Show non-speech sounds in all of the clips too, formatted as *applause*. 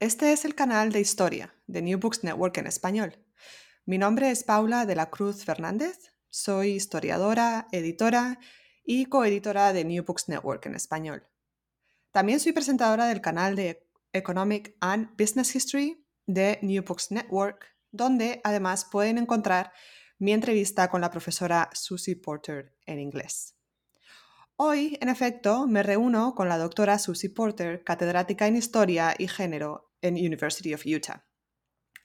este es el canal de historia de New Books Network en español. Mi nombre es Paula de la Cruz Fernández. Soy historiadora, editora y coeditora de New Books Network en español. También soy presentadora del canal de Economic and Business History de New Books Network, donde además pueden encontrar mi entrevista con la profesora Susie Porter en inglés. Hoy, en efecto, me reúno con la doctora Susie Porter, catedrática en Historia y Género en University of Utah.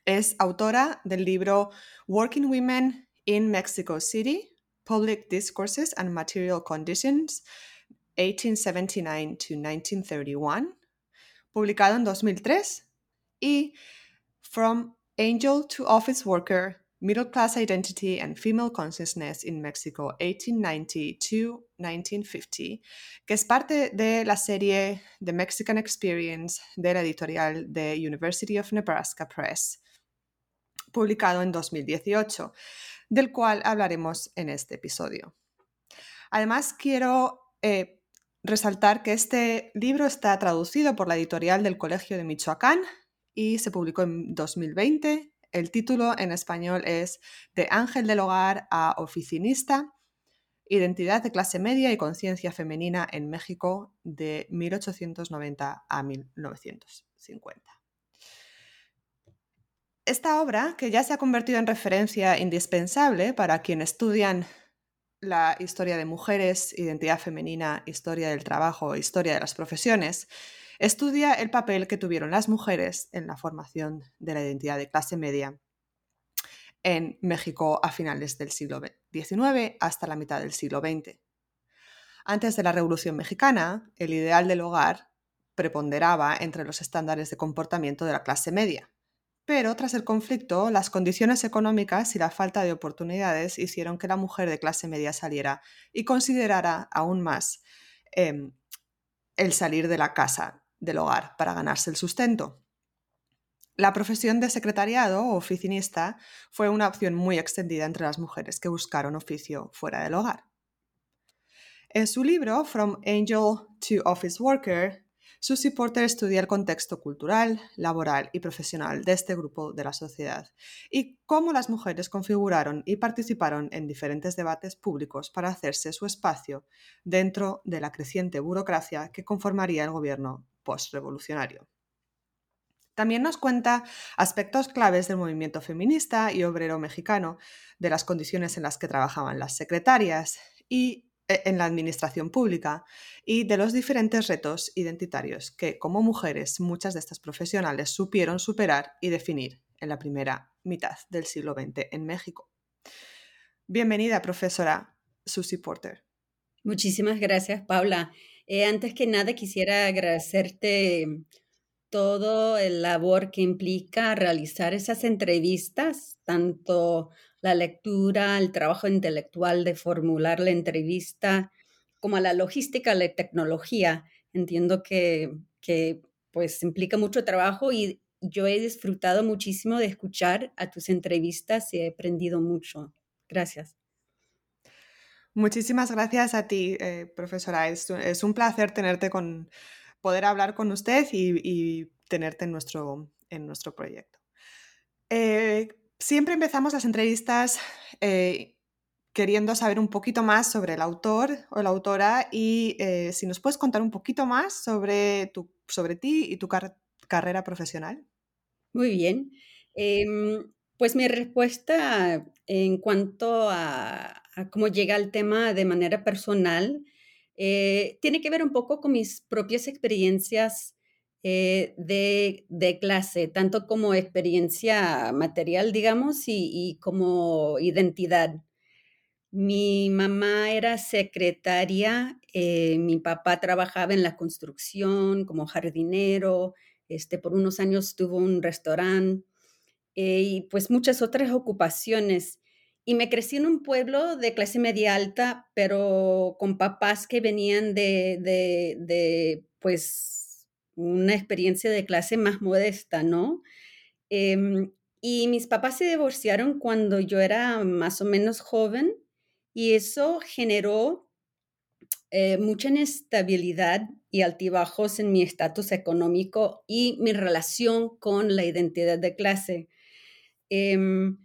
Es autora del libro Working Women in Mexico City, Public Discourses and Material Conditions, 1879 to 1931, publicado en 2003, y From Angel to Office Worker, Middle Class Identity and Female Consciousness in Mexico 1890 to 1950, que es parte de la serie The Mexican Experience de la editorial de University of Nebraska Press, publicado en 2018, del cual hablaremos en este episodio. Además, quiero eh, resaltar que este libro está traducido por la editorial del Colegio de Michoacán y se publicó en 2020 el título en español es De ángel del hogar a oficinista, identidad de clase media y conciencia femenina en México de 1890 a 1950. Esta obra, que ya se ha convertido en referencia indispensable para quienes estudian la historia de mujeres, identidad femenina, historia del trabajo, historia de las profesiones, Estudia el papel que tuvieron las mujeres en la formación de la identidad de clase media en México a finales del siglo XIX hasta la mitad del siglo XX. Antes de la Revolución Mexicana, el ideal del hogar preponderaba entre los estándares de comportamiento de la clase media. Pero tras el conflicto, las condiciones económicas y la falta de oportunidades hicieron que la mujer de clase media saliera y considerara aún más em, el salir de la casa del hogar para ganarse el sustento. La profesión de secretariado o oficinista fue una opción muy extendida entre las mujeres que buscaron oficio fuera del hogar. En su libro From Angel to Office Worker, Susie Porter estudia el contexto cultural, laboral y profesional de este grupo de la sociedad y cómo las mujeres configuraron y participaron en diferentes debates públicos para hacerse su espacio dentro de la creciente burocracia que conformaría el gobierno postrevolucionario. También nos cuenta aspectos claves del movimiento feminista y obrero mexicano, de las condiciones en las que trabajaban las secretarias y e, en la administración pública y de los diferentes retos identitarios que como mujeres muchas de estas profesionales supieron superar y definir en la primera mitad del siglo XX en México. Bienvenida, profesora Susie Porter. Muchísimas gracias, Paula. Eh, antes que nada, quisiera agradecerte todo el labor que implica realizar esas entrevistas, tanto la lectura, el trabajo intelectual de formular la entrevista, como la logística, la tecnología. Entiendo que, que pues implica mucho trabajo y yo he disfrutado muchísimo de escuchar a tus entrevistas y he aprendido mucho. Gracias. Muchísimas gracias a ti, eh, profesora. Es, un placer tenerte con, poder hablar con usted y, tenerte en nuestro, en nuestro proyecto. Eh, siempre empezamos las entrevistas eh, queriendo saber un poquito más sobre el autor o la autora y si nos puedes contar un poquito más sobre, tu, sobre ti y tu carrera profesional. Muy bien. Em, pues mi respuesta en cuanto a, cómo llega el tema de manera personal eh, tiene que ver un poco con mis propias experiencias eh, de, clase, tanto como experiencia material, digamos, y, como identidad. Mi mamá era secretaria, eh, mi papá trabajaba en la construcción como jardinero, este, por unos años tuvo un restaurante y pues muchas otras ocupaciones. Y me crecí en un pueblo de clase media alta, pero con papás que venían de, de, pues una experiencia de clase más modesta, ¿no? Em, y mis papás se divorciaron cuando yo era más o menos joven y eso generó eh, mucha inestabilidad y altibajos en mi estatus económico y mi relación con la identidad de clase. Em,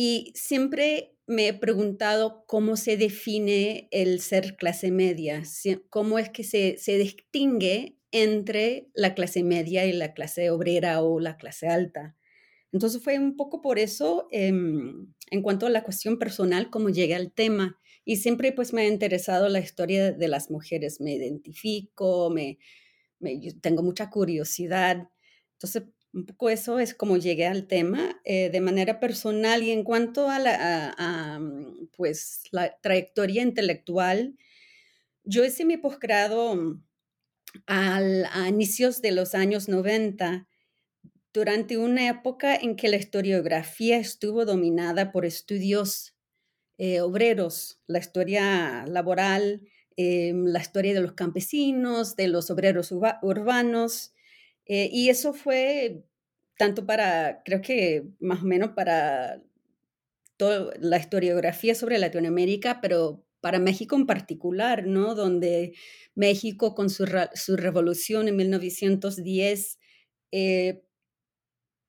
y siempre me he preguntado cómo se define el ser clase media, cómo es que se, se distingue entre la clase media y la clase obrera o la clase alta. Entonces fue un poco por eso, em, en cuanto a la cuestión personal, cómo llegué al tema. Y siempre pues me ha interesado la historia de las mujeres, me identifico, me, tengo mucha curiosidad. Entonces, un poco eso es como llegué al tema eh, de manera personal y en cuanto a la, mm, pues, la trayectoria intelectual, yo hice mi posgrado a inicios de los años 90 durante una época en que la historiografía estuvo dominada por estudios eh, obreros, la historia laboral, eh, la historia de los campesinos, de los obreros urbanos, eh, y eso fue tanto para, creo que más o menos para toda la historiografía sobre Latinoamérica, pero para México en particular, ¿no? Donde México con su, su revolución en 1910,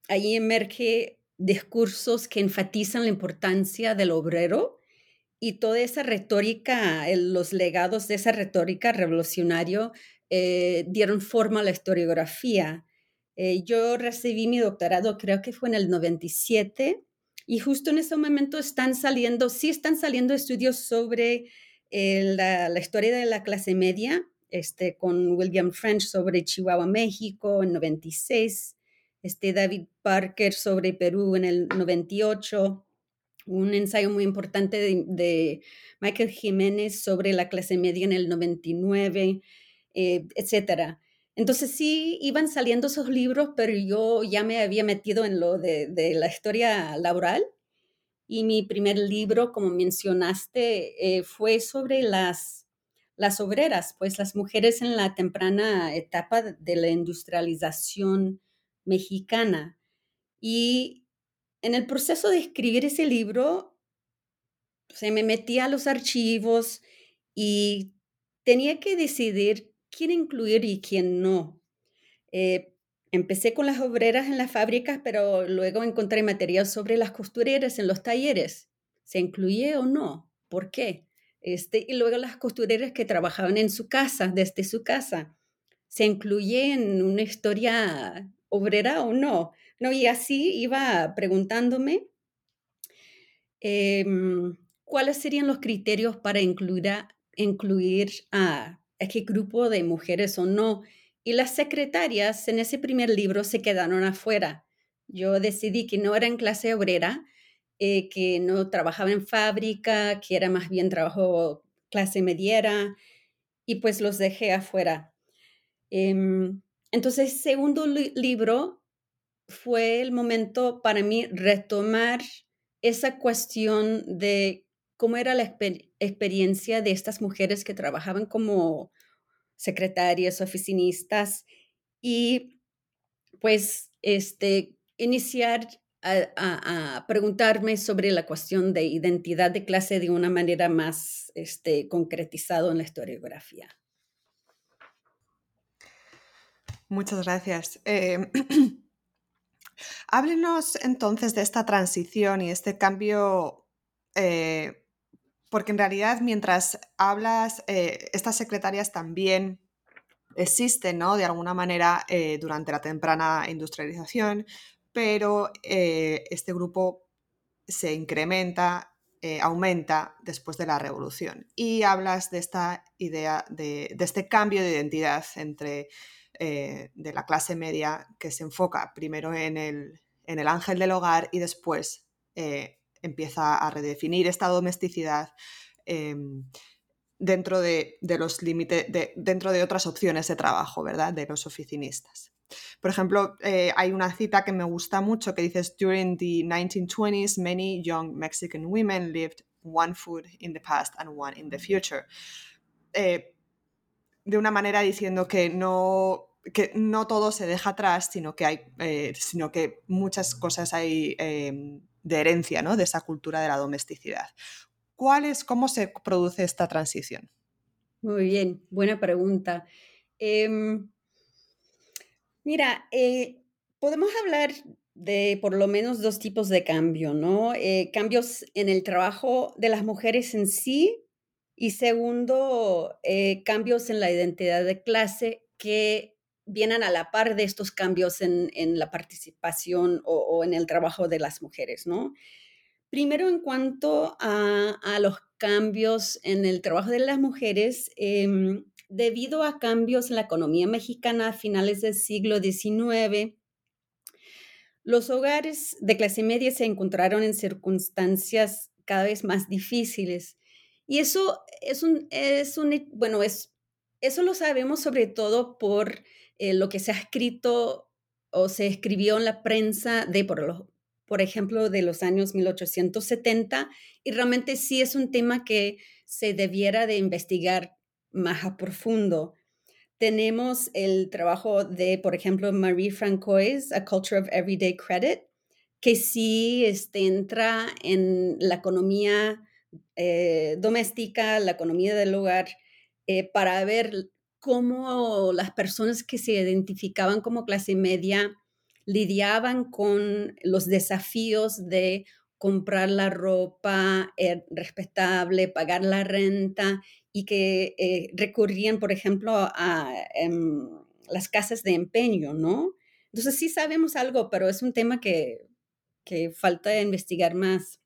ahí emerge discursos que enfatizan la importancia del obrero y toda esa retórica, los legados de esa retórica revolucionario eh, dieron forma a la historiografía. Eh, yo recibí mi doctorado, creo que fue en el 97, y justo en ese momento están saliendo, sí están saliendo estudios sobre eh, la, historia de la clase media, este, con William French sobre Chihuahua, México, en 96, este, David Parker sobre Perú en el 98 un ensayo muy importante de, Michael Jiménez sobre la clase media en el 99, eh, etcétera. Entonces sí iban saliendo esos libros, pero yo ya me había metido en lo de, la historia laboral y mi primer libro, como mencionaste, eh, fue sobre las, las obreras, pues las mujeres en la temprana etapa de la industrialización mexicana. Y en el proceso de escribir ese libro, se me metía a los archivos y tenía que decidir quién incluir y quién no. Eh, empecé con las obreras en las fábricas, pero luego encontré material sobre las costureras en los talleres. ¿Se incluye o no? ¿Por qué? Este, y luego las costureras que trabajaban en su casa, desde su casa. ¿Se incluye en una historia obrera o no? No, y así iba preguntándome em, cuáles serían los criterios para incluir a, incluir a, qué grupo de mujeres o no. Y las secretarias en ese primer libro se quedaron afuera. Yo decidí que no era en clase obrera, eh, que no trabajaba en fábrica, que era más bien trabajo clase mediera, y pues los dejé afuera. Em, entonces, segundo libro fue el momento para mí retomar esa cuestión de cómo era la experiencia de estas mujeres que trabajaban como secretarias, oficinistas y pues este, iniciar a, preguntarme sobre la cuestión de identidad de clase de una manera más este, concretizado en la historiografía. Muchas gracias. Eh, *clears throat* háblenos entonces de esta transición y este cambio, eh, porque en realidad mientras hablas, eh, estas secretarias también existen, ¿no? De alguna manera durante la temprana industrialización, pero este grupo se incrementa, aumenta después de la revolución. Y hablas de esta idea, de este cambio de identidad entre eh, de la clase media que se enfoca primero en el, ángel del hogar y después eh, empieza a redefinir esta domesticidad em, dentro de, los límites, dentro de otras opciones de trabajo, ¿verdad? De los oficinistas. Por ejemplo, eh, hay una cita que me gusta mucho que dice, During the 1920s, many young Mexican women lived one food in the past and one in the future. de una manera diciendo que no que no todo se deja atrás, sino que hay, eh, sino que muchas cosas hay em, de herencia, ¿no? De esa cultura de la domesticidad. ¿Cuál es, cómo se produce esta transición? Muy bien, buena pregunta. Em, mira, eh, podemos hablar de por lo menos dos tipos de cambio, ¿no? Eh, cambios en el trabajo de las mujeres en sí y segundo, cambios en la identidad de clase que vienen a la par de estos cambios en, la participación o, en el trabajo de las mujeres, ¿no? Primero, en cuanto a, los cambios en el trabajo de las mujeres, em, debido a cambios en la economía mexicana a finales del siglo XIX, los hogares de clase media se encontraron en circunstancias cada vez más difíciles. Y eso es un, es un bueno, es, eso lo sabemos sobre todo por eh, lo que se ha escrito o se escribió en la prensa de, por, por ejemplo, de los años 1870, y realmente sí es un tema que se debiera de investigar más a profundo. Tenemos el trabajo de, por ejemplo, Marie Francois, A Culture of Everyday Credit, que sí este, entra en la economía eh, doméstica, la economía del hogar, eh, para ver cómo las personas que se identificaban como clase media lidiaban con los desafíos de comprar la ropa eh, respetable, pagar la renta y que eh, recurrían, por ejemplo, a em, las casas de empeño, ¿no? Entonces sí sabemos algo, pero es un tema que, que falta investigar más.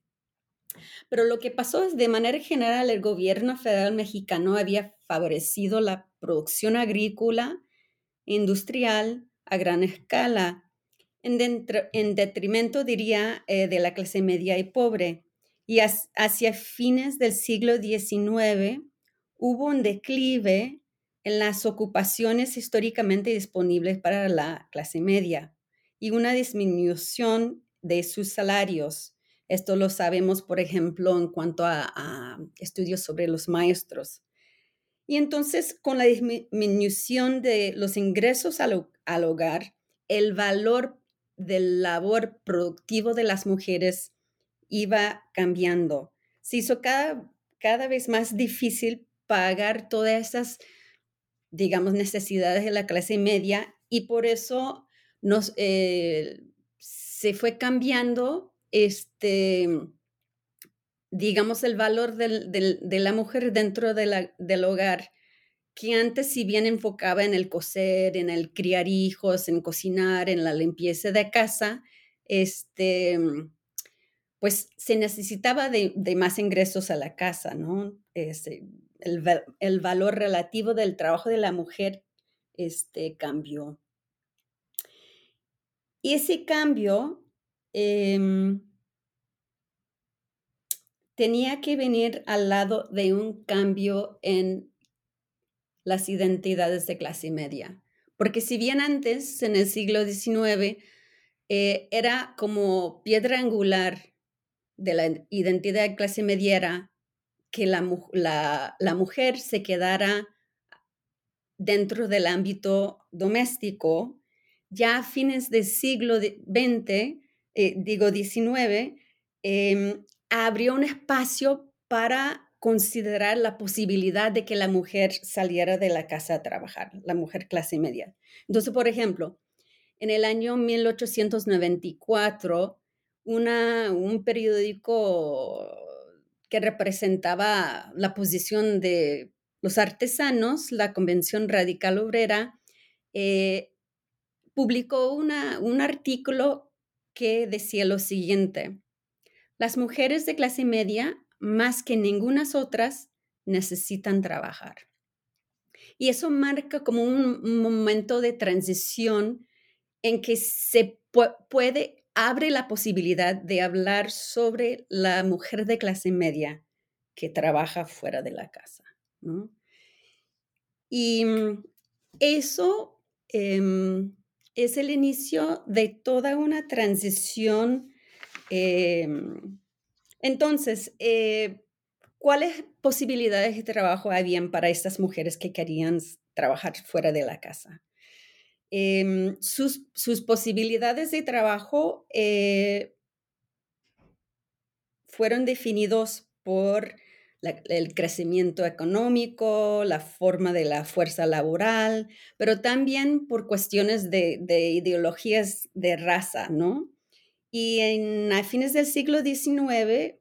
Pero lo que pasó es, de manera general, el gobierno federal mexicano había favorecido la producción agrícola, industrial, a gran escala, en, detrimento, diría, eh, de la clase media y pobre. Y hacia fines del siglo XIX hubo un declive en las ocupaciones históricamente disponibles para la clase media y una disminución de sus salarios esto lo sabemos, por ejemplo, en cuanto a, estudios sobre los maestros. Y entonces, con la disminución de los ingresos al, hogar, el valor del labor productivo de las mujeres iba cambiando. Se hizo cada, cada vez más difícil pagar todas esas, digamos, necesidades de la clase media y por eso nos, eh, se fue cambiando este, digamos, el valor de la mujer dentro del hogar, que antes si bien enfocaba en el coser, en el criar hijos, en cocinar, en la limpieza de casa, este, pues se necesitaba de, más ingresos a la casa, ¿no? Este, el, valor relativo del trabajo de la mujer este, cambió. Y ese cambio Em, tenía que venir al lado de un cambio en las identidades de clase media. Porque si bien antes, en el siglo XIX, eh, era como piedra angular de la identidad de clase mediera que la, mujer se quedara dentro del ámbito doméstico, ya a fines del siglo XX, eh, digo XIX, abrió un espacio para considerar la posibilidad de que la mujer saliera de la casa a trabajar, la mujer clase media. Entonces, por ejemplo, en el año 1894, una, un periódico que representaba la posición de los artesanos, la Convención Radical Obrera, eh, publicó un artículo que decía lo siguiente, las mujeres de clase media, más que ninguna otras, necesitan trabajar. Y eso marca como un, momento de transición en que se puede, abre la posibilidad de hablar sobre la mujer de clase media que trabaja fuera de la casa. Y mm, eso em, es el inicio de toda una transición. Em, entonces, eh, ¿cuáles posibilidades de trabajo habían para estas mujeres que querían trabajar fuera de la casa? Em, sus, posibilidades de trabajo eh, fueron definidos por el crecimiento económico, la forma de la fuerza laboral, pero también por cuestiones de, ideologías de raza, ¿no? Y en, a fines del siglo XIX,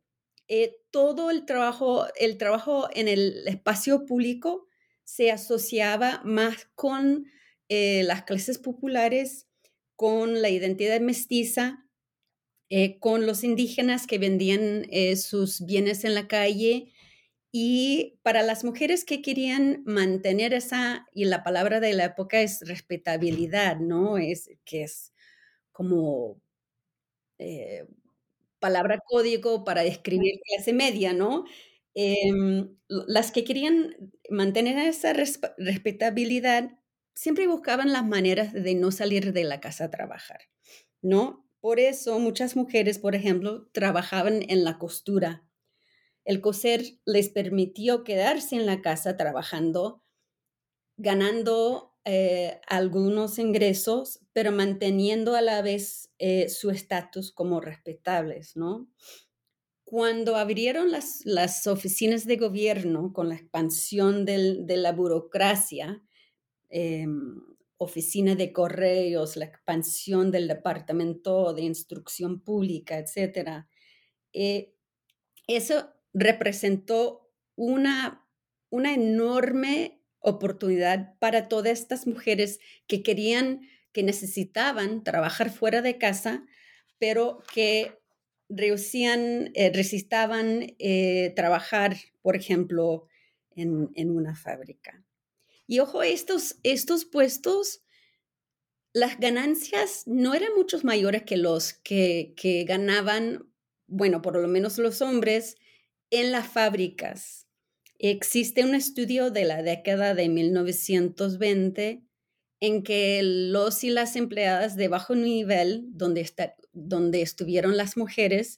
eh, todo el trabajo, el trabajo en el espacio público se asociaba más con eh, las clases populares, con la identidad mestiza, eh, con los indígenas que vendían sus bienes en la calle y para las mujeres que querían mantener esa, y la palabra de la época es respetabilidad, ¿no? Es que es como eh, palabra código para describir clase media, ¿no? Em, las que querían mantener esa respetabilidad siempre buscaban las maneras de no salir de la casa a trabajar, ¿no? Por eso muchas mujeres, por ejemplo, trabajaban en la costura el coser les permitió quedarse en la casa trabajando, ganando eh, algunos ingresos, pero manteniendo a la vez eh, su estatus como respetables, ¿no? Cuando abrieron las, oficinas de gobierno con la expansión de la burocracia, em, oficina de correos, la expansión del departamento de instrucción pública, etcétera, eh, eso representó una, una enorme oportunidad para todas estas mujeres que querían, que necesitaban trabajar fuera de casa, pero que resistían eh, eh, trabajar, por ejemplo, en, una fábrica. Y ojo, estos, estos puestos, las ganancias no eran muchos mayores que los que, que ganaban, bueno, por lo menos los hombres, en las fábricas. Existe un estudio de la década de 1920 en que los y las empleadas de bajo nivel, donde, estuvieron las mujeres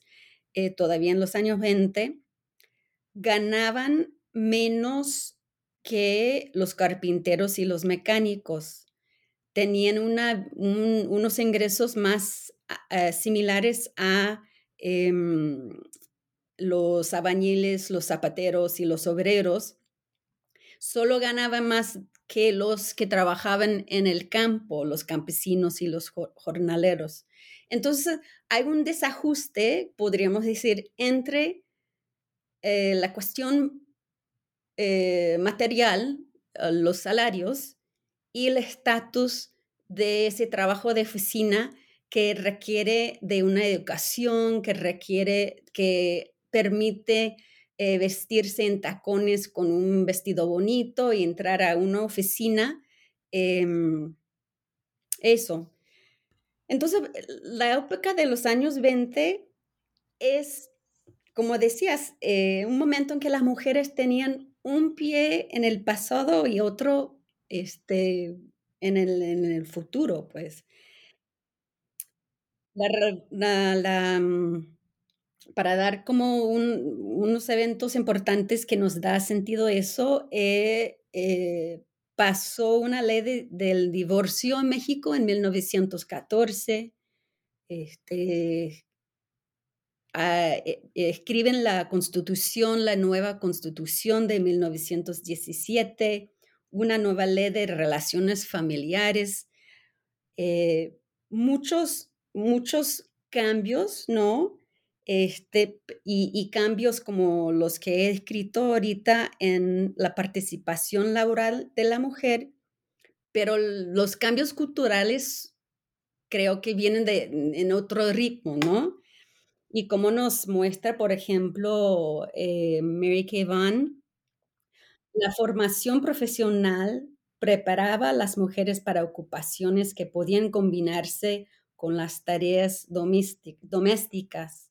eh, todavía en los años 20, ganaban menos que los carpinteros y los mecánicos. Tenían unos ingresos más similares a em, los abañiles, los zapateros y los obreros solo ganaban más que los que trabajaban en el campo, los campesinos y los jornaleros. Entonces, hay un desajuste, podríamos decir, entre eh, la cuestión eh, material, eh, los salarios, y el estatus de ese trabajo de oficina que requiere de una educación, que requiere que permite eh, vestirse en tacones con un vestido bonito y entrar a una oficina. Em, eso. Entonces, la época de los años 20 es, como decías, eh, un momento en que las mujeres tenían un pie en el pasado y otro este, en, el, futuro, pues. la, mm, para dar como unos eventos importantes que nos da sentido eso, eh, eh, pasó una ley del divorcio en México en 1914. Este, ah, escriben la constitución, la nueva constitución de 1917, una nueva ley de relaciones familiares, muchos, muchos cambios, ¿no? Este, y, cambios como los que he escrito ahorita en la participación laboral de la mujer, pero los cambios culturales creo que vienen de, en otro ritmo, ¿no? Y como nos muestra, por ejemplo, eh, Mary Kay Van, la formación profesional preparaba a las mujeres para ocupaciones que podían combinarse con las tareas domésticas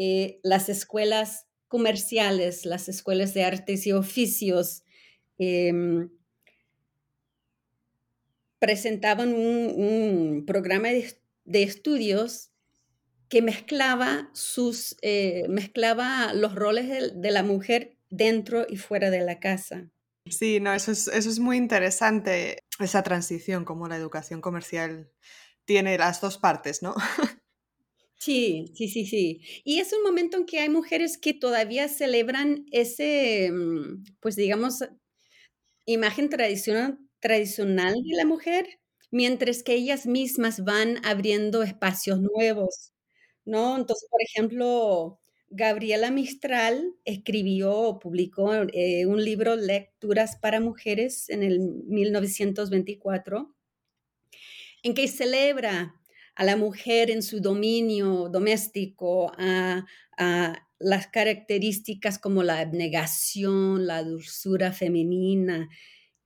eh, las escuelas comerciales, las escuelas de artes y oficios, em, presentaban un, programa de, estudios que mezclaba, sus, eh, mezclaba los roles de, la mujer dentro y fuera de la casa. Sí, no, eso es, eso es muy interesante, esa transición, como la educación comercial tiene las dos partes, ¿no? *laughs* Sí, sí, sí, sí. Y es un momento en que hay mujeres que todavía celebran ese, mm, pues digamos, imagen tradicional, de la mujer, mientras que ellas mismas van abriendo espacios nuevos, ¿no? Entonces, por ejemplo, Gabriela Mistral escribió o publicó eh, un libro, Lecturas para Mujeres, en el 1924, en que celebra a la mujer en su dominio doméstico, a, las características como la abnegación, la dulzura femenina,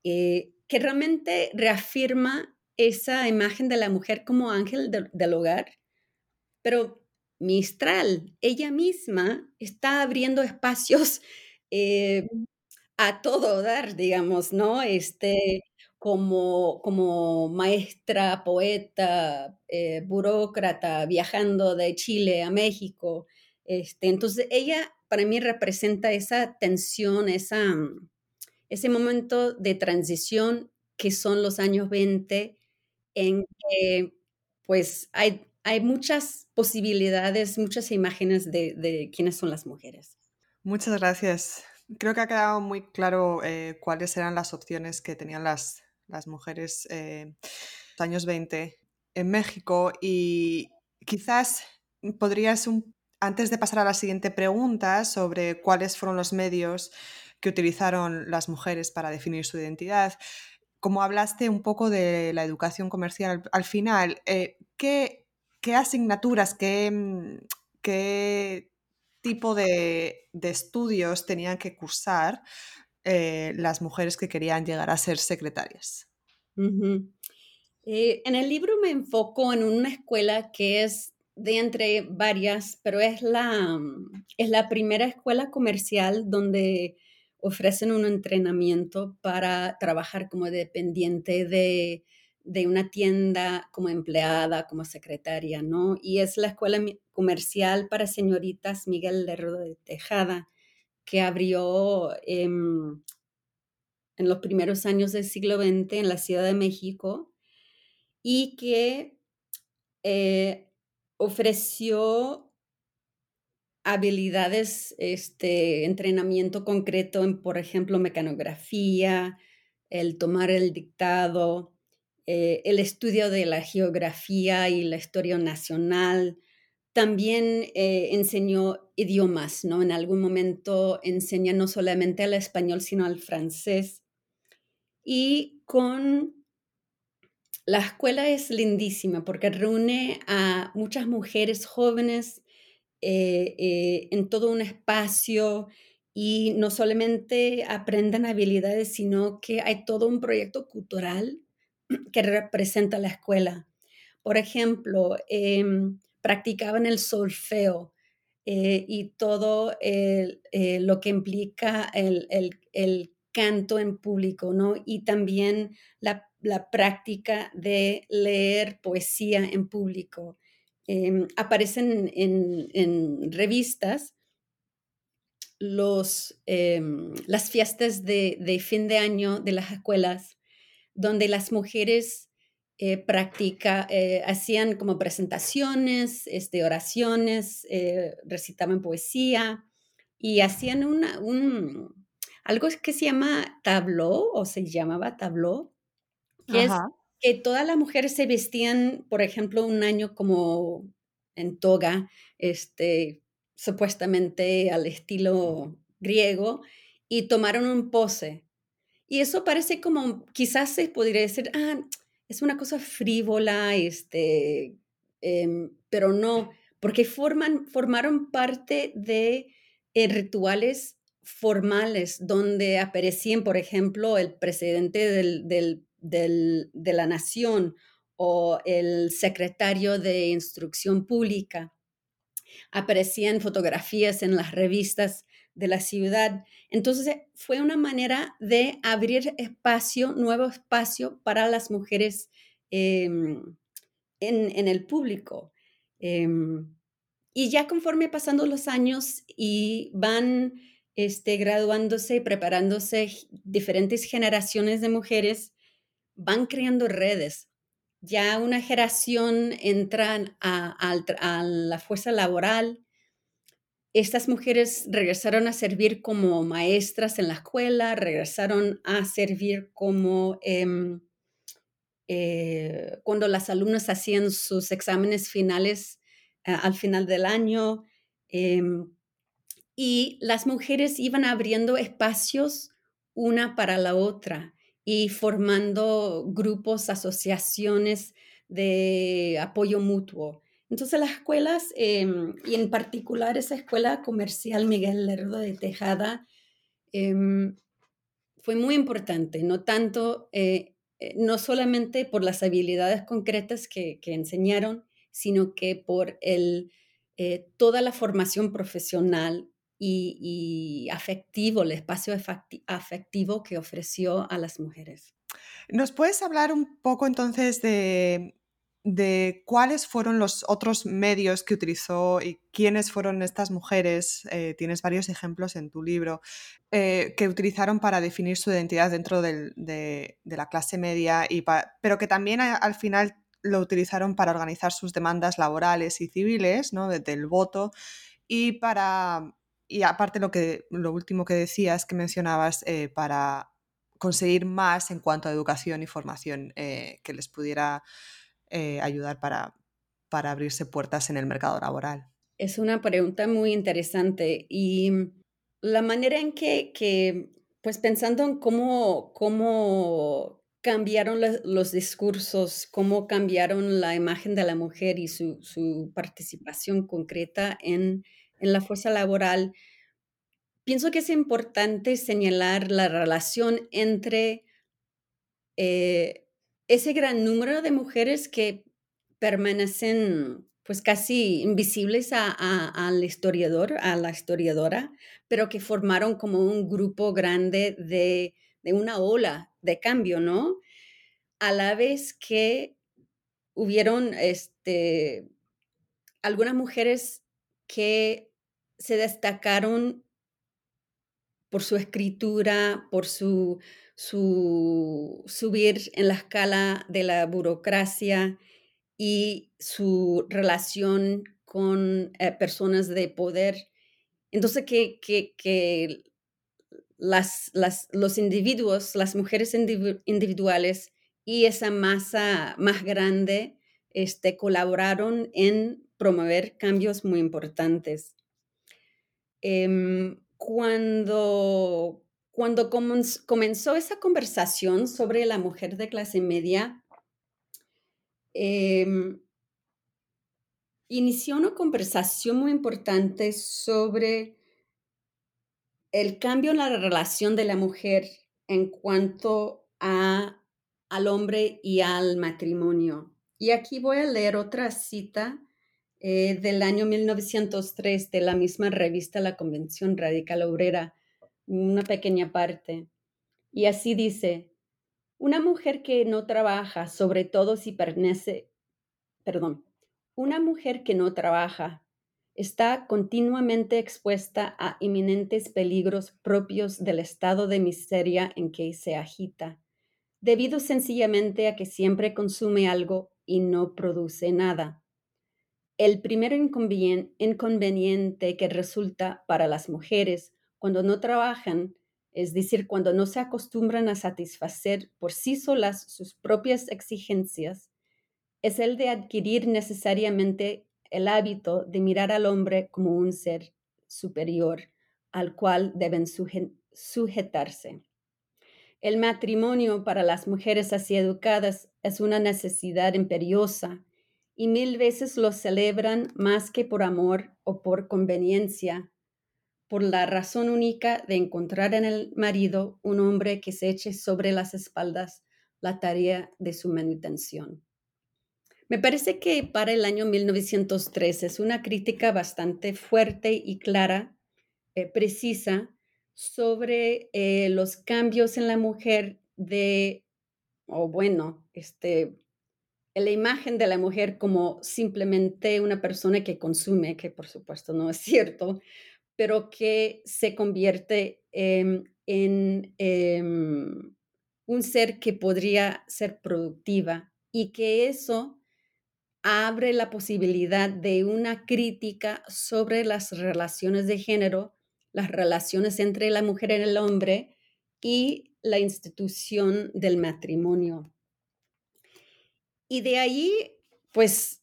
eh, que realmente reafirma esa imagen de la mujer como ángel del hogar. Pero Mistral, ella misma está abriendo espacios eh, a todo dar, digamos, ¿no? Este, como, como maestra, poeta, eh, burócrata, viajando de Chile a México. Este, entonces, ella para mí representa esa tensión, esa, mm, ese momento de transición que son los años 20, en que pues hay, hay muchas posibilidades, muchas imágenes de, de quiénes son las mujeres. Muchas gracias. Creo que ha quedado muy claro eh, cuáles eran las opciones que tenían las, las mujeres eh, años 20 en México y quizás podrías, antes de pasar a la siguiente pregunta sobre cuáles fueron los medios que utilizaron las mujeres para definir su identidad, como hablaste un poco de la educación comercial al, final, eh, ¿qué, asignaturas, qué, qué tipo de, estudios tenían que cursar eh, las mujeres que querían llegar a ser secretarias. Eh, en el libro me enfoco en una escuela que es de entre varias, pero es la, es la primera escuela comercial donde ofrecen un entrenamiento para trabajar como dependiente de, de una tienda, como empleada, como secretaria, ¿no? Y es la escuela comercial para señoritas Miguel Lerdo de Tejada que abrió em, en los primeros años del siglo XX en la Ciudad de México y que eh, ofreció habilidades, este, entrenamiento concreto en, por ejemplo, mecanografía, el tomar el dictado, eh, el estudio de la geografía y la historia nacional, también eh, enseñó idiomas, ¿no? En algún momento enseña no solamente el español, sino al francés. Y con la escuela es lindísima porque reúne a muchas mujeres jóvenes eh, eh, en todo un espacio y no solamente aprenden habilidades, sino que hay todo un proyecto cultural que representa la escuela. Por ejemplo, em, practicaban el solfeo eh, y todo eh, lo que implica el, canto en público, ¿no? Y también la, práctica de leer poesía en público. em, aparecen en, revistas los, em, las fiestas de, fin de año de las escuelas, donde las mujeres eh, practica, eh, hacían como presentaciones, este, oraciones, eh, recitaban poesía y hacían una, un, algo que se llama tableau o se llamaba tableau, que es que todas las mujeres se vestían, por ejemplo, un año como en toga, este, supuestamente al estilo griego, y tomaron un pose. Y eso parece como, quizás se podría decir, ah, es una cosa frívola, este, em, pero no, porque forman, formaron parte de eh, rituales formales donde aparecían, por ejemplo, el presidente de la nación o el secretario de instrucción pública. Aparecían fotografías en las revistas de la ciudad. Entonces fue una manera de abrir espacio, nuevo espacio para las mujeres em, en, el público. Em, y ya conforme pasando los años y van este, graduándose y preparándose diferentes generaciones de mujeres, van creando redes. Ya una generación entra a la fuerza laboral, estas mujeres regresaron a servir como maestras en la escuela, regresaron a servir como em, eh, cuando las alumnas hacían sus exámenes finales eh, al final del año. Em, y las mujeres iban abriendo espacios una para la otra y formando grupos, asociaciones de apoyo mutuo. Entonces las escuelas, em, y en particular esa escuela comercial Miguel Lerdo de Tejada, em, fue muy importante, no tanto, eh, eh, no solamente por las habilidades concretas que, enseñaron, sino que por el, eh, toda la formación profesional y, y, afectivo, el espacio afectivo que ofreció a las mujeres. ¿Nos puedes hablar un poco entonces de de cuáles fueron los otros medios que utilizó y quiénes fueron estas mujeres, eh, tienes varios ejemplos en tu libro, eh, que utilizaron para definir su identidad dentro de, la clase media, y pero que también al final lo utilizaron para organizar sus demandas laborales y civiles, ¿no? del voto, y para, y aparte lo, que, lo último que decías, que mencionabas, eh, para conseguir más en cuanto a educación y formación que les pudiera eh, ayudar para, para abrirse puertas en el mercado laboral? Es una pregunta muy interesante y la manera en que, pues pensando en cómo, cómo cambiaron los discursos, cómo cambiaron la imagen de la mujer y su, participación concreta en, la fuerza laboral, pienso que es importante señalar la relación entre eh, ese gran número de mujeres que permanecen pues casi invisibles al historiador, a la historiadora, pero que formaron como un grupo grande de, una ola de cambio, ¿no? A la vez que hubieron este, algunas mujeres que se destacaron por su escritura, por su su subir en la escala de la burocracia y su relación con eh, personas de poder. Entonces, que, los individuos, las mujeres individuales y esa masa más grande este, colaboraron en promover cambios muy importantes. Em, cuando cuando comenzó esa conversación sobre la mujer de clase media, em, inició una conversación muy importante sobre el cambio en la relación de la mujer en cuanto a, al hombre y al matrimonio. Y aquí voy a leer otra cita eh, del año 1903 de la misma revista La Convención Radical Obrera una pequeña parte. Y así dice, una mujer que no trabaja, sobre todo si pertenece, perdón, Una mujer que no trabaja está continuamente expuesta a inminentes peligros propios del estado de miseria en que se agita, debido sencillamente a que siempre consume algo y no produce nada. El primer inconveniente que resulta para las mujeres cuando no trabajan, es decir, cuando no se acostumbran a satisfacer por sí solas sus propias exigencias, es el de adquirir necesariamente el hábito de mirar al hombre como un ser superior al cual deben sujetarse. El matrimonio para las mujeres así educadas es una necesidad imperiosa y mil veces lo celebran más que por amor o por conveniencia, por la razón única de encontrar en el marido un hombre que se eche sobre las espaldas la tarea de su manutención. Me parece que para el año 1903 es una crítica bastante fuerte y clara, eh, precisa, sobre eh, los cambios en la mujer de, o bueno, este, la imagen de la mujer como simplemente una persona que consume, que por supuesto no es *laughs* cierto, pero que se convierte en em, un ser que podría ser productiva y que eso abre la posibilidad de una crítica sobre las relaciones de género, las relaciones entre la mujer y el hombre y la institución del matrimonio. Y de ahí, pues,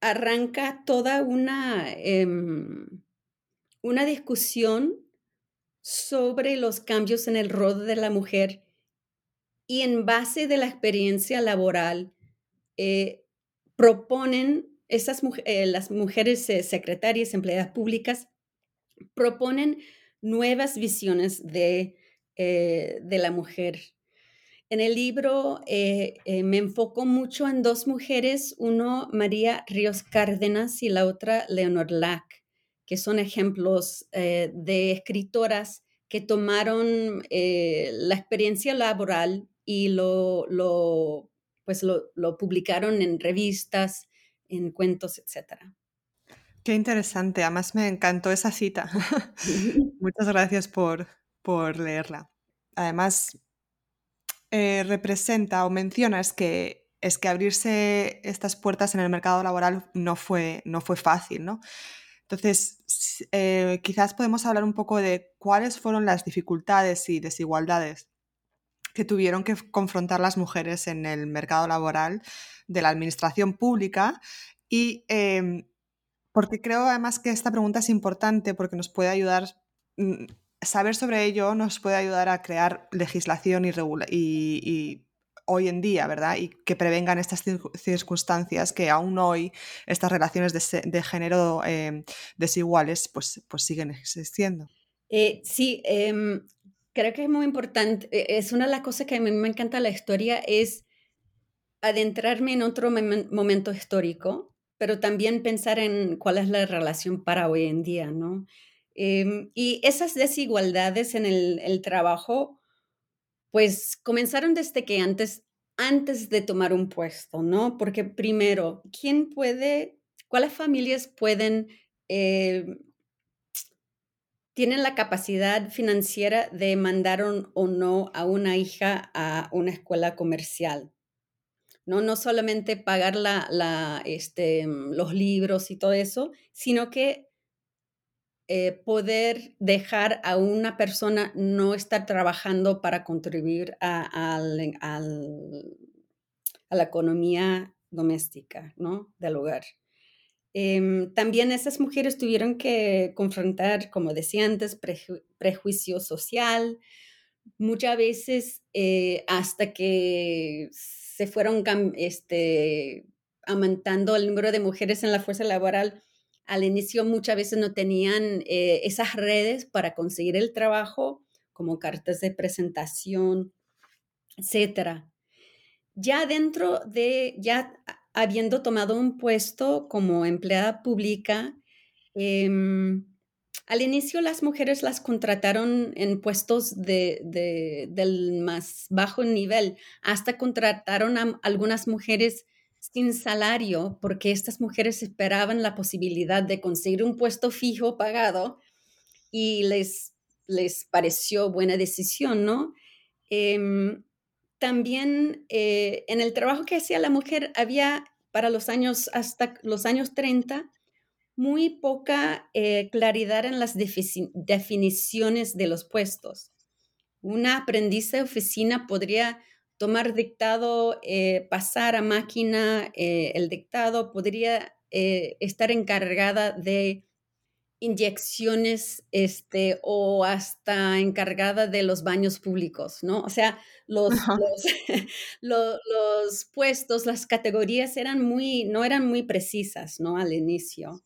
arranca toda una, em, una discusión sobre los cambios en el rol de la mujer y en base de la experiencia laboral, eh, proponen, esas, eh, las mujeres eh, secretarias, empleadas públicas, proponen nuevas visiones de, de la mujer. En el libro me enfoco mucho en dos mujeres, uno María Ríos Cárdenas y la otra Leonor Lack, que son ejemplos de escritoras que tomaron la experiencia laboral y lo, lo pues lo, publicaron en revistas, en cuentos, etc. Qué interesante, además me encantó esa cita. *laughs* *laughs* Muchas gracias por, leerla. Además, eh, representa o menciona es que, es que abrirse estas puertas en el mercado laboral no fue, no fue fácil, ¿no? Entonces, eh, quizás podemos hablar un poco de cuáles fueron las dificultades y desigualdades que tuvieron que confrontar las mujeres en el mercado laboral de la administración pública y em, porque creo además que esta pregunta es importante porque nos puede ayudar, mm, saber sobre ello nos puede ayudar a crear legislación y, hoy en día, ¿verdad? Y que prevengan estas circunstancias que aún hoy estas relaciones de, género em, desiguales pues, pues siguen existiendo. Eh, sí, em, creo que es muy importante, e, es una de las cosas que a mí me encanta la historia, es adentrarme en otro momento histórico, pero también pensar en cuál es la relación para hoy en día, ¿no? Em, y esas desigualdades en el, trabajo, pues comenzaron desde que antes, antes de tomar un puesto, ¿no? Porque primero, ¿quién puede, cuáles familias pueden eh, tienen la capacidad financiera de mandar o no a una hija a una escuela comercial. No, no solamente pagar la, este, los libros y todo eso, sino que eh, poder dejar a una persona no estar trabajando para contribuir a, la economía doméstica ¿no? del hogar. Em, también esas mujeres tuvieron que confrontar, como decía antes, prejuicio social, muchas veces eh, hasta que se fueron este, aumentando el número de mujeres en la fuerza laboral. Al inicio muchas veces no tenían eh, esas redes para conseguir el trabajo, como cartas de presentación, etc. Ya dentro de, ya habiendo tomado un puesto como empleada pública, em, al inicio las mujeres las contrataron en puestos de, del más bajo nivel, hasta contrataron a algunas mujeres sin salario porque estas mujeres esperaban la posibilidad de conseguir un puesto fijo pagado y les, les pareció buena decisión, ¿no? Em, también eh, en el trabajo que hacía la mujer había para los años hasta los años 30 muy poca eh, claridad en las definiciones de los puestos. Una aprendiz de oficina podría tomar dictado, eh, pasar a máquina el dictado, podría estar encargada de inyecciones este, o hasta encargada de los baños públicos, ¿no? O sea, los, *laughs* los, puestos, las categorías eran muy, no eran muy precisas, ¿no? Al inicio.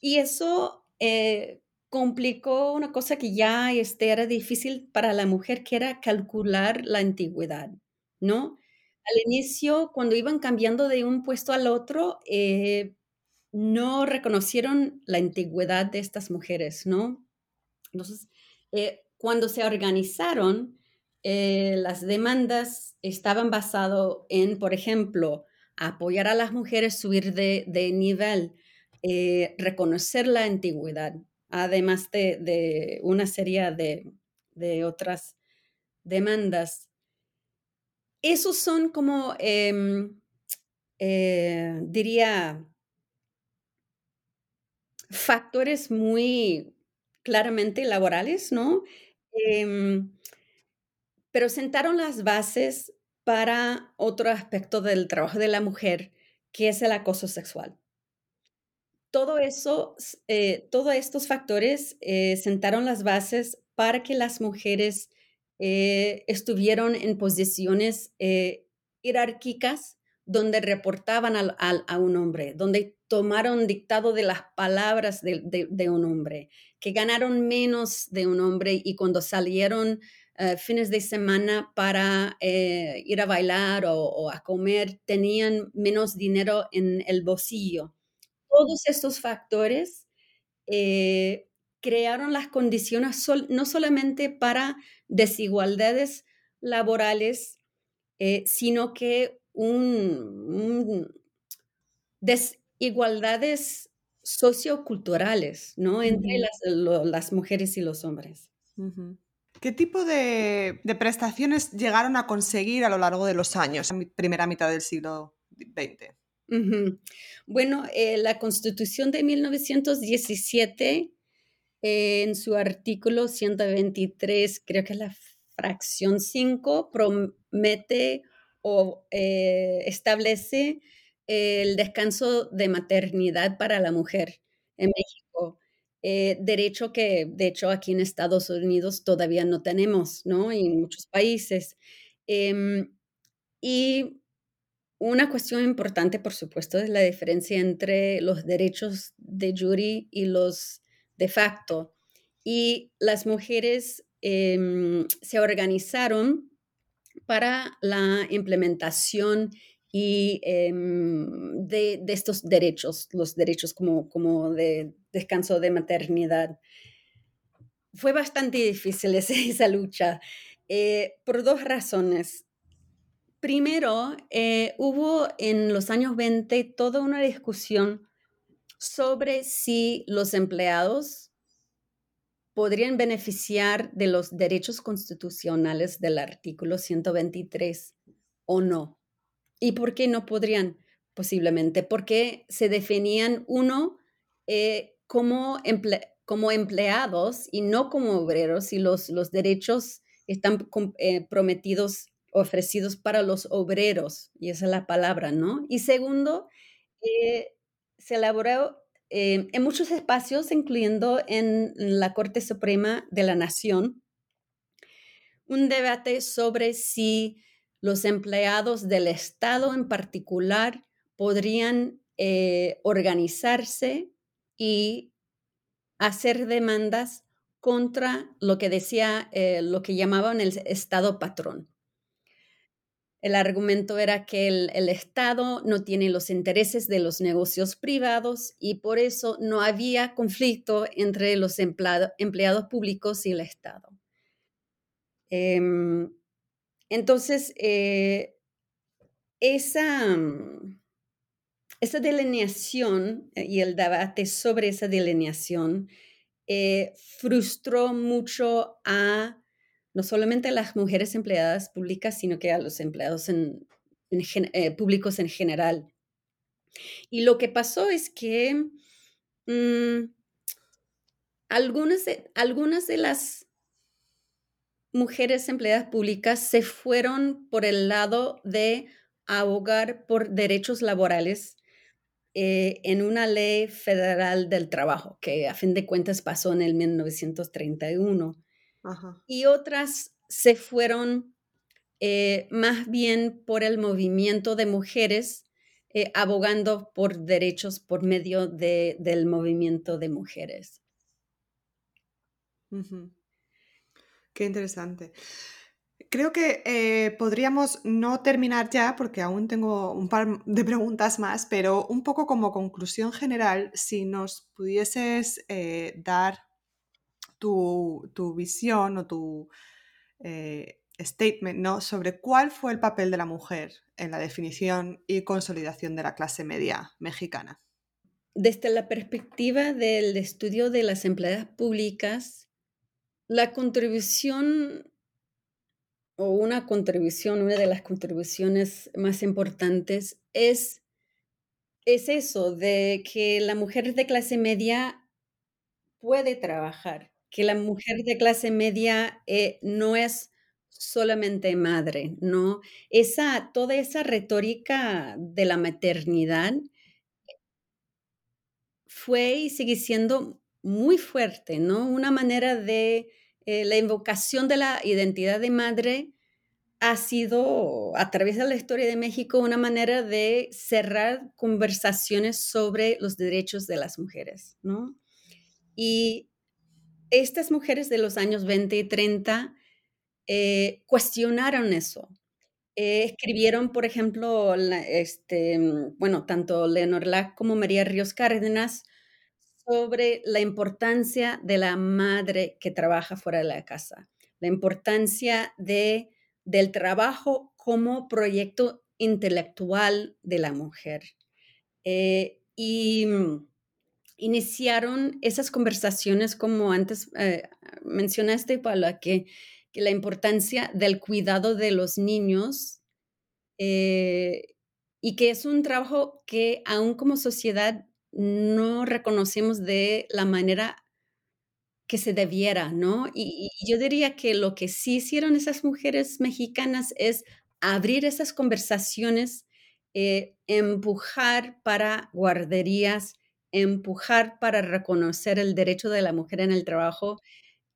Y eso eh, complicó una cosa que ya este, era difícil para la mujer, que era calcular la antigüedad, ¿no? Al inicio, cuando iban cambiando de un puesto al otro, eh, no reconocieron la antigüedad de estas mujeres, ¿no? Entonces, eh, cuando se organizaron, eh, las demandas estaban basadas en, por ejemplo, apoyar a las mujeres, subir de, nivel, reconocer la antigüedad, además de, una serie de, otras demandas. Esos son como, em, diría, factores muy claramente laborales, ¿no? Em, pero sentaron las bases para otro aspecto del trabajo de la mujer, que es el acoso sexual. Todo eso, eh, todos estos factores eh, sentaron las bases para que las mujeres eh, estuvieron en posiciones jerárquicas donde reportaban a un hombre, donde tomaron dictado de las palabras de, un hombre, que ganaron menos de un hombre y cuando salieron eh, fines de semana para eh, ir a bailar o, a comer, tenían menos dinero en el bolsillo. Todos estos factores eh, crearon las condiciones no solamente para desigualdades laborales, sino que un, desigualdades socioculturales, ¿no? Entre las, mujeres y los hombres. ¿Qué tipo de, prestaciones llegaron a conseguir a lo largo de los años, en primera mitad del siglo XX? Bueno, eh, la Constitución de 1917, eh, en su artículo 123, creo que es la fracción 5, promete o eh, establece el descanso de maternidad para la mujer en México. Derecho que, de hecho, aquí en Estados Unidos todavía no tenemos, ¿no? Y en muchos países. Em, y una cuestión importante, por supuesto, es la diferencia entre los derechos de jury y los de facto. Y las mujeres em, se organizaron para la implementación y em, de, estos derechos, los derechos como, como de descanso de maternidad. Fue bastante difícil *laughs* esa, lucha eh, por dos razones. Primero, eh, hubo en los años 20 toda una discusión sobre si los empleados podrían beneficiar de los derechos constitucionales del artículo 123 o no. ¿Y por qué no podrían? Posiblemente porque se definían uno eh, como, como empleados y no como obreros y los, los derechos están eh, prometidos, ofrecidos para los obreros, y esa es la palabra, ¿no? Y segundo, eh, se elaboró eh, en muchos espacios, incluyendo en la Corte Suprema de la Nación, un debate sobre si los empleados del Estado en particular podrían eh, organizarse y hacer demandas contra lo que decía, lo que llamaban el Estado patrón. El argumento era que el, Estado no tiene los intereses de los negocios privados y por eso no había conflicto entre los empleados públicos y el Estado. Em, entonces, eh, esa, mm, esa delineación eh, y el debate sobre esa delineación eh, frustró mucho a no solamente a las mujeres empleadas públicas, sino que a los empleados eh, públicos en general. Y lo que pasó es que mm, algunas, de, algunas de las mujeres empleadas públicas se fueron por el lado de abogar por derechos laborales eh, en una ley federal del trabajo, que a fin de cuentas pasó en el 1931. Y otras se fueron eh, más bien por el movimiento de mujeres eh, abogando por derechos por medio de, del movimiento de mujeres. Qué interesante. Creo que eh, podríamos no terminar ya porque aún tengo un par de preguntas más, pero un poco como conclusión general, si nos pudieses eh, dar tu, visión o tu eh, statement ¿no? sobre cuál fue el papel de la mujer en la definición y consolidación de la clase media mexicana. Desde la perspectiva del estudio de las empleadas públicas, la contribución o una contribución, una de las contribuciones más importantes es, es eso, de que la mujer de clase media puede trabajar, que la mujer de clase media eh, no es solamente madre, ¿no? Esa, toda esa retórica de la maternidad fue y sigue siendo muy fuerte, ¿no? Una manera de eh, la invocación de la identidad de madre ha sido, a través de la historia de México, una manera de cerrar conversaciones sobre los derechos de las mujeres, ¿no? Y estas mujeres de los años 20 y 30 eh, cuestionaron eso. Eh, escribieron, por ejemplo, este, bueno, tanto Leonor Lack como María Ríos Cárdenas sobre la importancia de la madre que trabaja fuera de la casa, la importancia de, del trabajo como proyecto intelectual de la mujer. Eh, y mm, iniciaron esas conversaciones como antes eh, mencionaste, Paula, que, que, la importancia del cuidado de los niños eh, y que es un trabajo que aún como sociedad no reconocemos de la manera que se debiera, ¿no? Y, yo diría que lo que sí hicieron esas mujeres mexicanas es abrir esas conversaciones, eh, empujar para guarderías, empujar para reconocer el derecho de la mujer en el trabajo.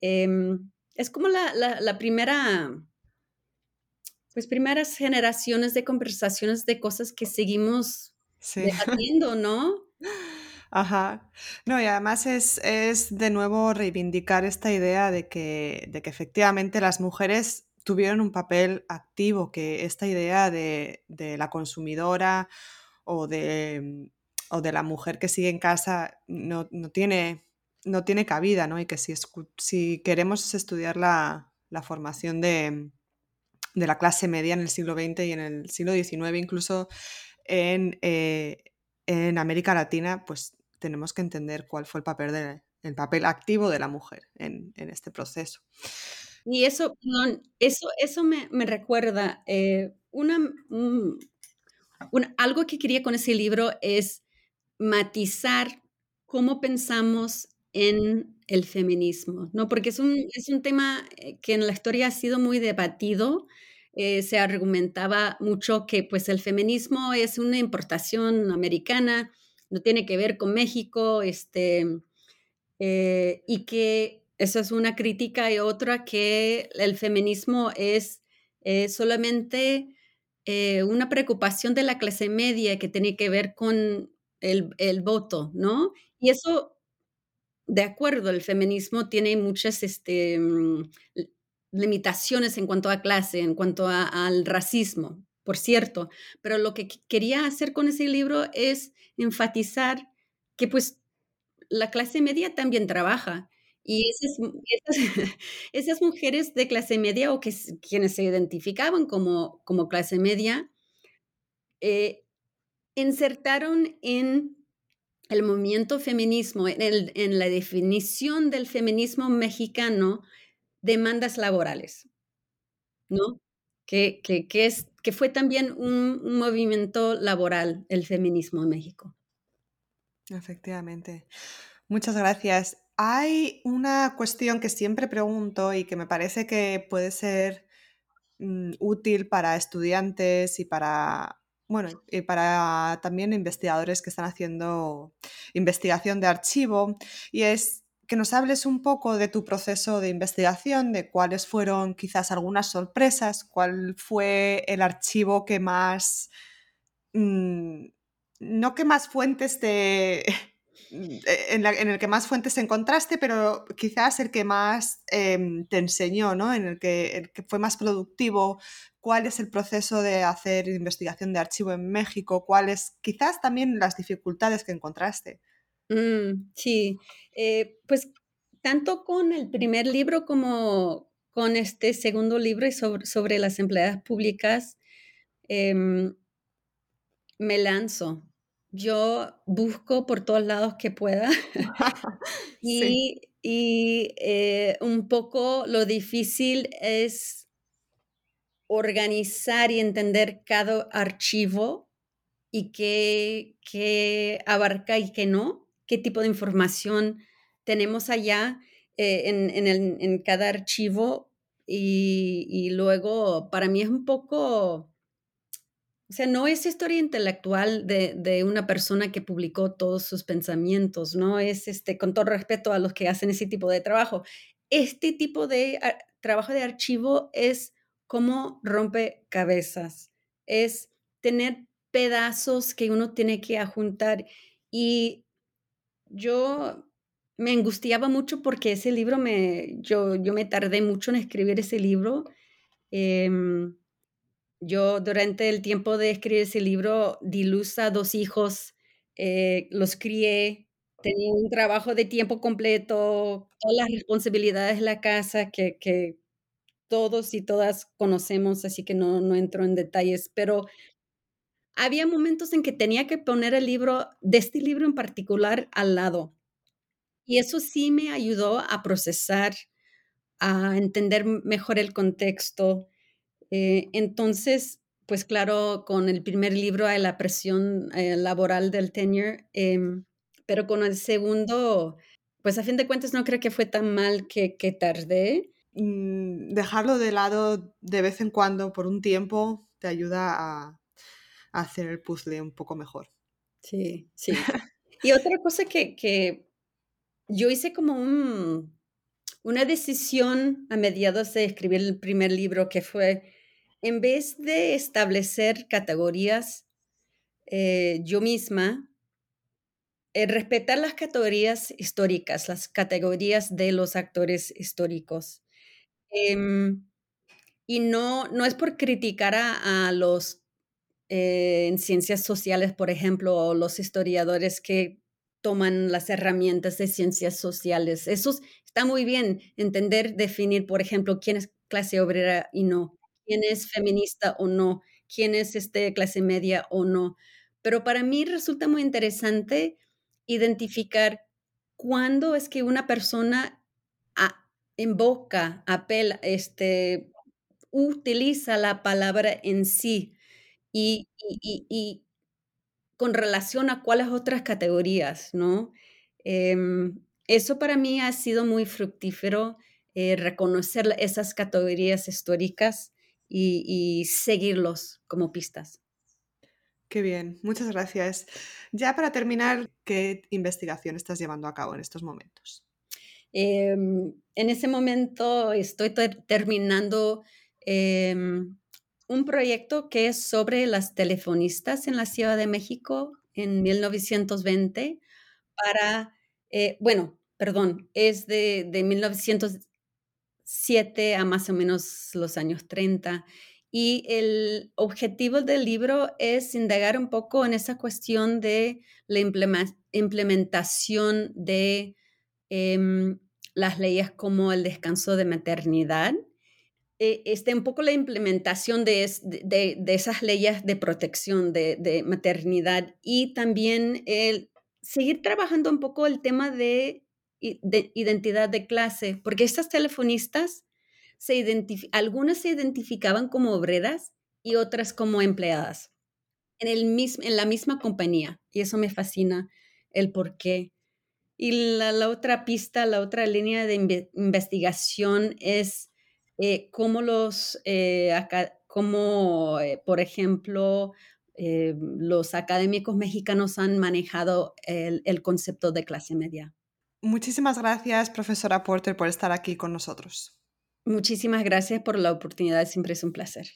Em, es como la, primera, pues primeras generaciones de conversaciones de cosas que seguimos *laughs* debatiendo, ¿no? Ajá. No, y además es, de nuevo reivindicar esta idea de que, de que efectivamente las mujeres tuvieron un papel activo, que esta idea de, la consumidora o de, o de, la mujer que sigue en casa no, tiene, no tiene cabida, ¿no? Y que si, si queremos estudiar la, formación de, de, la clase media en el siglo XX y en el siglo XIX, incluso en, eh, en América Latina, pues tenemos que entender cuál fue el papel, el papel activo de la mujer en, este proceso. Y eso, eso, eso me, recuerda, eh, una, algo que quería con ese libro es matizar cómo pensamos en el feminismo, ¿no? Porque es un, es un tema eh, que en la historia ha sido muy debatido, eh, se argumentaba mucho que pues el feminismo es una importación americana, no tiene que ver con México, este, eh, y que eso es una crítica y otra que el feminismo es solamente una preocupación de la clase media que tiene que ver con el, el voto, ¿no? Y eso, de acuerdo, el feminismo tiene muchas este, mm, limitaciones en cuanto a clase, en cuanto al racismo, por cierto, pero lo que quería hacer con ese libro es enfatizar que pues la clase media también trabaja y esas, *laughs* esas, mujeres de clase media o que, quienes se identificaban como, como clase media, eh, insertaron en el movimiento feminismo, en, la definición del feminismo mexicano, demandas laborales, ¿no? Que, es, que fue también un, movimiento laboral el feminismo en México. Efectivamente. Muchas gracias. Hay una cuestión que siempre pregunto y que me parece que puede ser mm, útil para estudiantes y para, bueno, y para también investigadores que están haciendo investigación de archivo, y es que nos hables un poco de tu proceso de investigación, de cuáles fueron quizás algunas sorpresas, cuál fue el archivo que más, mm, no que más fuentes te, en, el que más fuentes encontraste, pero quizás el que más em, te enseñó, ¿no? En el que, el que fue más productivo. ¿Cuál es el proceso de hacer investigación de archivo en México? ¿Cuáles quizás también las dificultades que encontraste? Mm, sí, eh, pues tanto con el primer libro como con este segundo libro sobre, sobre las empleadas públicas, em, me lanzo. Yo busco por todos lados que pueda *laughs* *laughs* y, eh, un poco lo difícil es organizar y entender cada archivo y qué, qué abarca y qué no qué tipo de información tenemos allá eh, en, cada archivo y, luego para mí es un poco, o sea, no es historia intelectual de, una persona que publicó todos sus pensamientos, no es este, con todo respeto a los que hacen ese tipo de trabajo. Este tipo de trabajo de archivo es como rompe cabezas, es tener pedazos que uno tiene que ajuntar y yo me angustiaba mucho porque ese libro me, yo, yo me tardé mucho en escribir ese libro. Em, yo durante el tiempo de escribir ese libro di luz a dos hijos, eh, los crié, tenía un trabajo de tiempo completo, todas las responsabilidades de la casa que, que todos y todas conocemos, así que no, no entro en detalles, pero había momentos en que tenía que poner el libro, de este libro en particular, al lado. Y eso sí me ayudó a procesar, a entender mejor el contexto. Eh, entonces, pues claro, con el primer libro hay la presión eh, laboral del tenure, em, pero con el segundo, pues a fin de cuentas no creo que fue tan mal que, que tardé. Mm, dejarlo de lado de vez en cuando por un tiempo te ayuda a, hacer el puzzle un poco mejor. Sí, *laughs* sí. y otra cosa que, yo hice como un, una decisión a mediados de escribir el primer libro que fue, en vez de establecer categorías eh, yo misma, eh, respetar las categorías históricas, las categorías de los actores históricos. Em, y no, no es por criticar a, a los eh, en ciencias sociales, por ejemplo, los historiadores que toman las herramientas de ciencias sociales. Eso está muy bien, entender, definir, por ejemplo, quién es clase obrera y no, quién es feminista o no, quién es este, clase media o no. Pero para mí resulta muy interesante identificar cuándo es que una persona invoca, apela, este, utiliza la palabra en sí y, con relación a cuáles otras categorías, ¿no? Em, eso para mí ha sido muy fructífero, eh, reconocer esas categorías históricas y, y seguirlos como pistas. Qué bien, muchas gracias. Ya para terminar, ¿qué investigación estás llevando a cabo en estos momentos? Em, en ese momento estoy terminando em, un proyecto que es sobre las telefonistas en la Ciudad de México en 1920 para, eh, bueno, perdón, es de, de 1907 a más o menos los años 30. Y el objetivo del libro es indagar un poco en esa cuestión de la implementación de em, las leyes como el descanso de maternidad eh, este, un poco la implementación de, esas leyes de protección de, maternidad y también el seguir trabajando un poco el tema de, identidad de clase, porque estas telefonistas, se algunas se identificaban como obreras y otras como empleadas en, el en la misma compañía. Y eso me fascina, el por qué. Y la, otra pista, la otra línea de investigación es eh, cómo los, eh, cómo, eh, por ejemplo, los académicos mexicanos han manejado el, el concepto de clase media. Muchísimas gracias, profesora Porter, por estar aquí con nosotros. Muchísimas gracias por la oportunidad, siempre es un placer.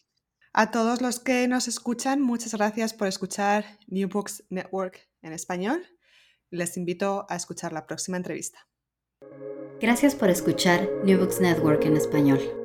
A todos los que nos escuchan, muchas gracias por escuchar New Books Network en español. Les invito a escuchar la próxima entrevista. Gracias por escuchar New Books Network en español.